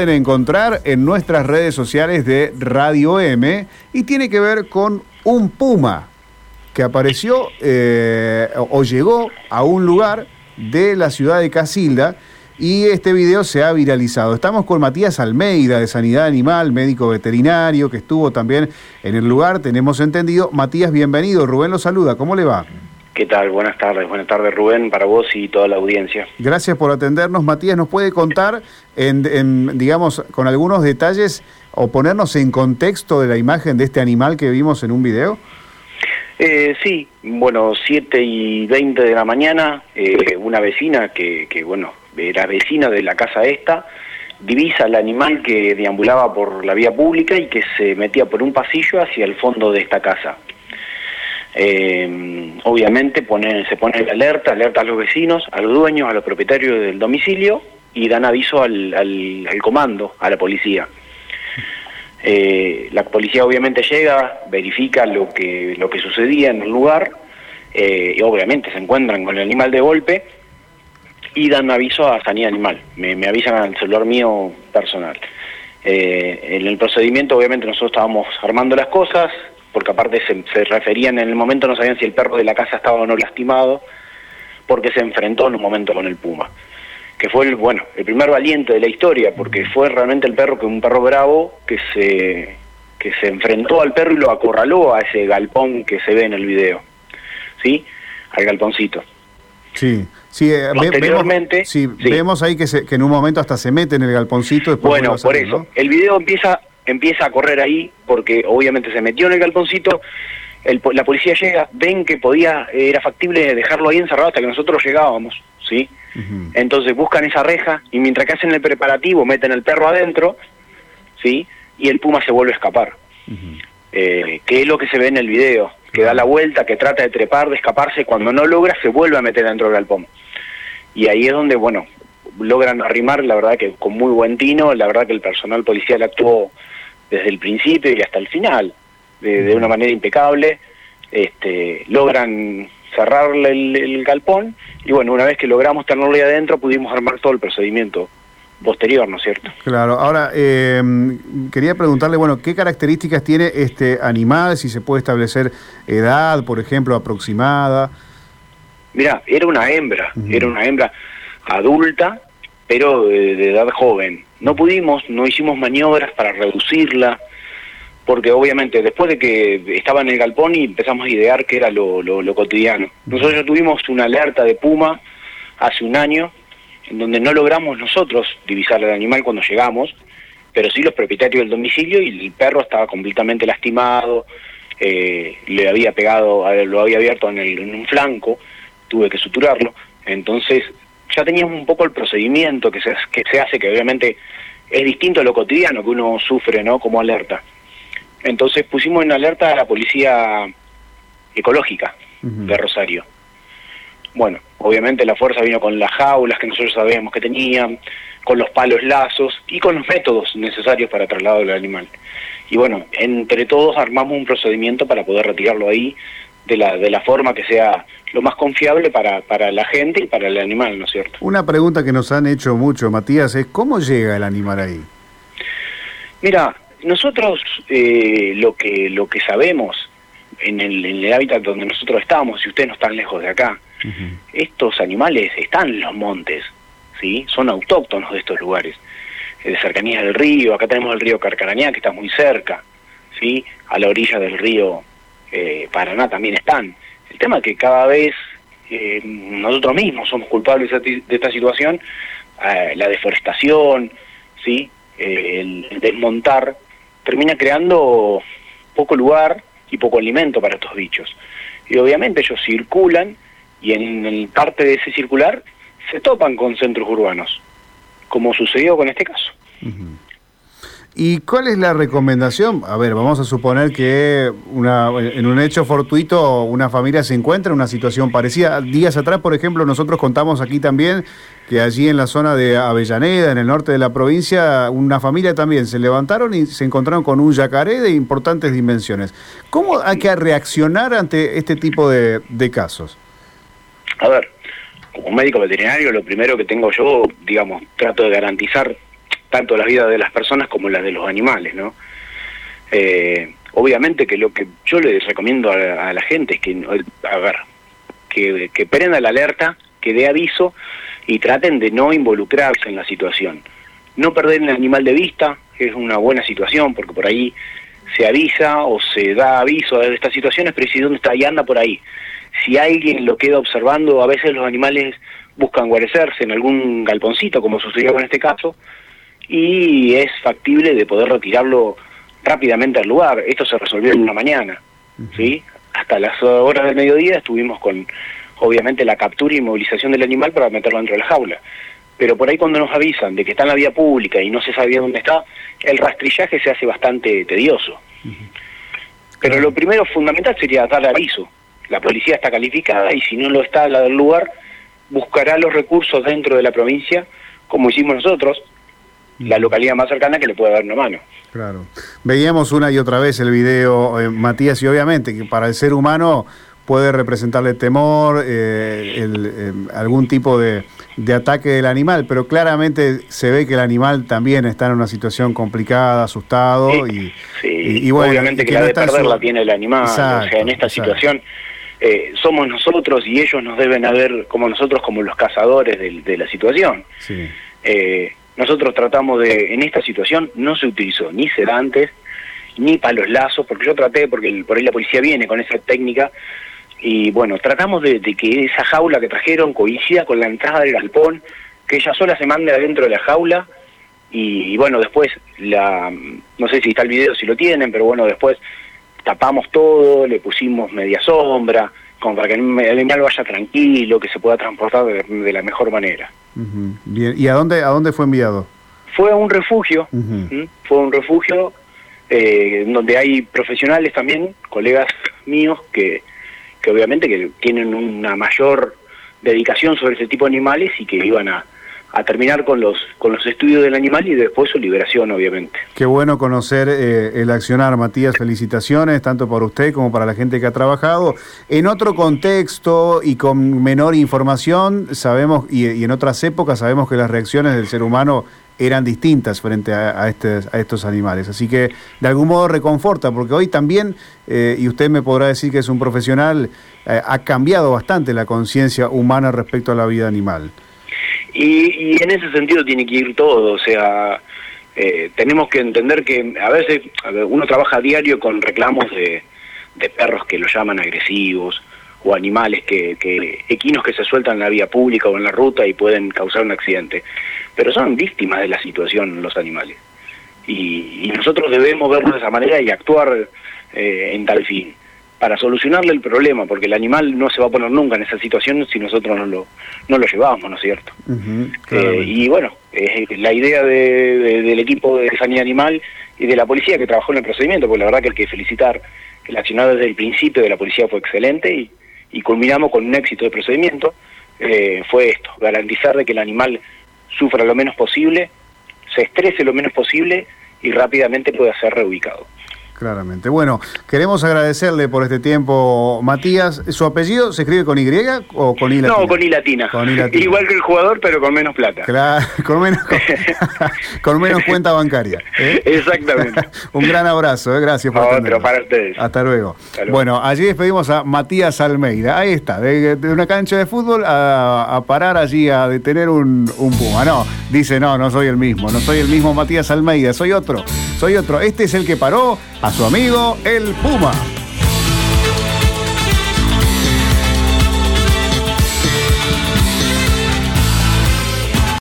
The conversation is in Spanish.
pueden encontrar en nuestras redes sociales de Radio M y tiene que ver con un puma que apareció eh, o llegó a un lugar de la ciudad de Casilda y este video se ha viralizado. Estamos con Matías Almeida de Sanidad Animal, médico veterinario que estuvo también en el lugar, tenemos entendido. Matías, bienvenido. Rubén lo saluda. ¿Cómo le va? ¿Qué tal? Buenas tardes. Buenas tardes, Rubén, para vos y toda la audiencia. Gracias por atendernos. Matías, ¿nos puede contar, en, digamos, con algunos detalles o ponernos en contexto de la imagen de este animal que vimos en un video? Eh, sí, bueno, 7 y 20 de la mañana, eh, una vecina que, que, bueno, era vecina de la casa esta, divisa al animal que deambulaba por la vía pública y que se metía por un pasillo hacia el fondo de esta casa. Eh, obviamente se pone alerta, alerta a los vecinos, a los dueños, a los propietarios del domicilio y dan aviso al, al, comando, a la policía. Eh, la policía obviamente llega, verifica lo que, lo que sucedía en el lugar eh, y obviamente se encuentran con el animal de golpe y dan aviso a Sanidad Animal, me, me avisan al celular mío personal. Eh, en el procedimiento obviamente nosotros estábamos armando las cosas, porque aparte se, referían en el momento, no sabían si el perro de la casa estaba o no lastimado, porque se enfrentó en un momento con el puma, que fue el, bueno, el primer valiente de la historia, porque fue realmente el perro que un perro bravo que se, que se enfrentó al perro y lo acorraló a ese galpón que se ve en el video, ¿sí? Al galponcito. Sí, sí, eh, Posteriormente, vemos, sí, vemos ahí que, se, que en un momento hasta se mete en el galponcito. bueno, por eso, el video empieza empieza a correr ahí, porque obviamente se metió en el galponcito, la policía llega, ven que podía, era factible dejarlo ahí encerrado hasta que nosotros llegábamos, ¿sí? Entonces buscan esa reja y mientras que hacen el preparativo meten el perro adentro, ¿sí? Y el puma se vuelve a escapar. Eh, que es lo que se ve en el video, que da la vuelta, que trata de trepar, de escaparse, cuando no logra se vuelve a meter dentro del galpón. Y ahí es donde, bueno, logran arrimar, la verdad que con muy buen tino, la verdad que el personal policial actuó desde el principio y hasta el final, de, una manera impecable, este, logran cerrarle el, galpón y bueno, una vez que logramos tenerlo ahí adentro pudimos armar todo el procedimiento posterior, ¿no es cierto? Claro, ahora eh, quería preguntarle, bueno, ¿qué características tiene este animal? Si se puede establecer edad, por ejemplo, aproximada. Mira, era una hembra, era una hembra adulta, pero de edad joven. No pudimos, no hicimos maniobras para reducirla, porque obviamente después de que estaba en el galpón y empezamos a idear qué era lo, cotidiano. Nosotros ya tuvimos una alerta de puma hace un año, en donde no logramos nosotros divisar al animal cuando llegamos, pero sí los propietarios del domicilio y el perro estaba completamente lastimado, eh, le había pegado, lo había abierto en, en un flanco, tuve que suturarlo, entonces ya teníamos un poco el procedimiento que se, que se hace, que obviamente es distinto a lo cotidiano que uno sufre, ¿no? Como alerta. Entonces pusimos en alerta a la policía ecológica de Rosario. Bueno, obviamente la fuerza vino con las jaulas que nosotros sabíamos que tenían, con los palos lazos y con los métodos necesarios para trasladar del animal. Y bueno, entre todos armamos un procedimiento para poder retirarlo ahí de la, de la forma que sea lo más confiable para, para la gente y para el animal, ¿no es cierto? Una pregunta que nos han hecho mucho, Matías, es ¿cómo llega el animal ahí? Mira, nosotros eh, lo que lo que sabemos en el, en el, hábitat donde nosotros estamos, si ustedes no están lejos de acá, estos animales están en los montes, ¿sí? Son autóctonos de estos lugares, de cercanía del río, acá tenemos el río Carcarañá que está muy cerca, ¿sí? A la orilla del río eh, Paraná también están. El tema es que cada vez eh, nosotros mismos somos culpables de esta situación, eh, la deforestación, ¿sí? Eh, el, desmontar, termina creando poco lugar y poco alimento para estos bichos. Y obviamente ellos circulan y en, parte de ese circular se topan con centros urbanos, como sucedió con este caso. ¿Y cuál es la recomendación? A ver, vamos a suponer que en un hecho fortuito una familia se encuentra en una situación parecida. Días atrás, por ejemplo, nosotros contamos aquí también que allí en la zona de Avellaneda, en el norte de la provincia, una familia también se levantaron y se encontraron con un yacaré de importantes dimensiones. ¿Cómo hay que reaccionar ante este tipo de, de casos? A ver, como médico veterinario, lo primero que tengo yo, digamos, trato de garantizar tanto las vidas de las personas como las de los animales, ¿no? Eh, obviamente que lo que yo les recomiendo a, la gente es que, a ver, que, que prenda la alerta, que dé aviso y traten de no involucrarse en la situación. No perder el animal de vista es una buena situación porque por ahí se avisa o se da aviso de estas situaciones, pero si dónde está y anda por ahí. Si alguien lo queda observando, a veces los animales buscan guarecerse en algún galponcito, como sucedió en este caso, y es factible de poder retirarlo rápidamente al lugar. Esto se resolvió en una mañana, ¿sí? Hasta las horas del mediodía estuvimos con, obviamente, la captura y movilización del animal para meterlo dentro de la jaula. Pero por ahí cuando nos avisan de que está en la vía pública y no se sabía dónde está, el rastrillaje se hace bastante tedioso. Pero lo primero fundamental sería dar aviso. La policía está calificada y si no lo está la del lugar, buscará los recursos dentro de la provincia, como hicimos nosotros, la localidad más cercana que le pueda dar una mano. Claro. Veíamos una y otra vez el video, eh, Matías, y obviamente que para el ser humano puede representarle temor, eh, eh, algún tipo de, ataque del animal, pero claramente se ve que el animal también está en una situación complicada, asustado y, y, bueno, obviamente que, la de perder la tiene el animal, o sea, en esta situación eh, somos nosotros y ellos nos deben haber como nosotros como los cazadores de, la situación. Eh, nosotros tratamos de, en esta situación no se utilizó ni sedantes, ni palos lazos, porque yo traté, porque por ahí la policía viene con esa técnica, y bueno, tratamos de, que esa jaula que trajeron coincida con la entrada del galpón, que ella sola se mande adentro de la jaula, y, y bueno, después, la no sé si está el video, si lo tienen, pero bueno, después tapamos todo, le pusimos media sombra, como para que el animal vaya tranquilo, que se pueda transportar de, la mejor manera. Bien, ¿y a dónde, a dónde fue enviado? Fue a un refugio, fue un refugio eh, donde hay profesionales también, colegas míos, que, que obviamente que tienen una mayor dedicación sobre ese tipo de animales y que iban a, a terminar con los con los estudios del animal y después su liberación, obviamente. Qué bueno conocer eh, el accionar, Matías. Felicitaciones, tanto para usted como para la gente que ha trabajado. En otro contexto y con menor información, sabemos, y, en otras épocas, sabemos que las reacciones del ser humano eran distintas frente a, este, a estos animales. Así que de algún modo reconforta, porque hoy también, eh, y usted me podrá decir que es un profesional, eh, ha cambiado bastante la conciencia humana respecto a la vida animal. Y, en ese sentido tiene que ir todo, o sea, eh, tenemos que entender que a veces uno trabaja a diario con reclamos de, perros que lo llaman agresivos o animales que, que, equinos que se sueltan en la vía pública o en la ruta y pueden causar un accidente, pero son víctimas de la situación los animales. Y, nosotros debemos verlo de esa manera y actuar eh, en tal fin para solucionarle el problema, porque el animal no se va a poner nunca en esa situación si nosotros no lo, no lo llevamos, ¿no es cierto? Eh, y bueno, la idea del equipo de sanidad animal y de la policía que trabajó en el procedimiento, porque la verdad que hay que felicitar, el accionado desde el principio de la policía fue excelente y, y culminamos con un éxito de procedimiento, eh, fue esto, garantizar de que el animal sufra lo menos posible, se estrese lo menos posible y rápidamente pueda ser reubicado. Claramente. Bueno, queremos agradecerle por este tiempo, Matías. ¿Su apellido se escribe con Y o con I latina? No, con I latina. Igual que el jugador, pero con menos plata. Claro, con menos, con, menos cuenta bancaria. ¿eh? Exactamente. Un gran abrazo, ¿eh? gracias por Otro para ustedes. Hasta luego. Bueno, allí despedimos a Matías Almeida. Ahí está, de, una cancha de fútbol a, parar allí a detener un, un puma. No, dice, no, no soy el mismo, no soy el mismo Matías Almeida, soy otro, soy otro. Este es el que paró a su amigo el Puma.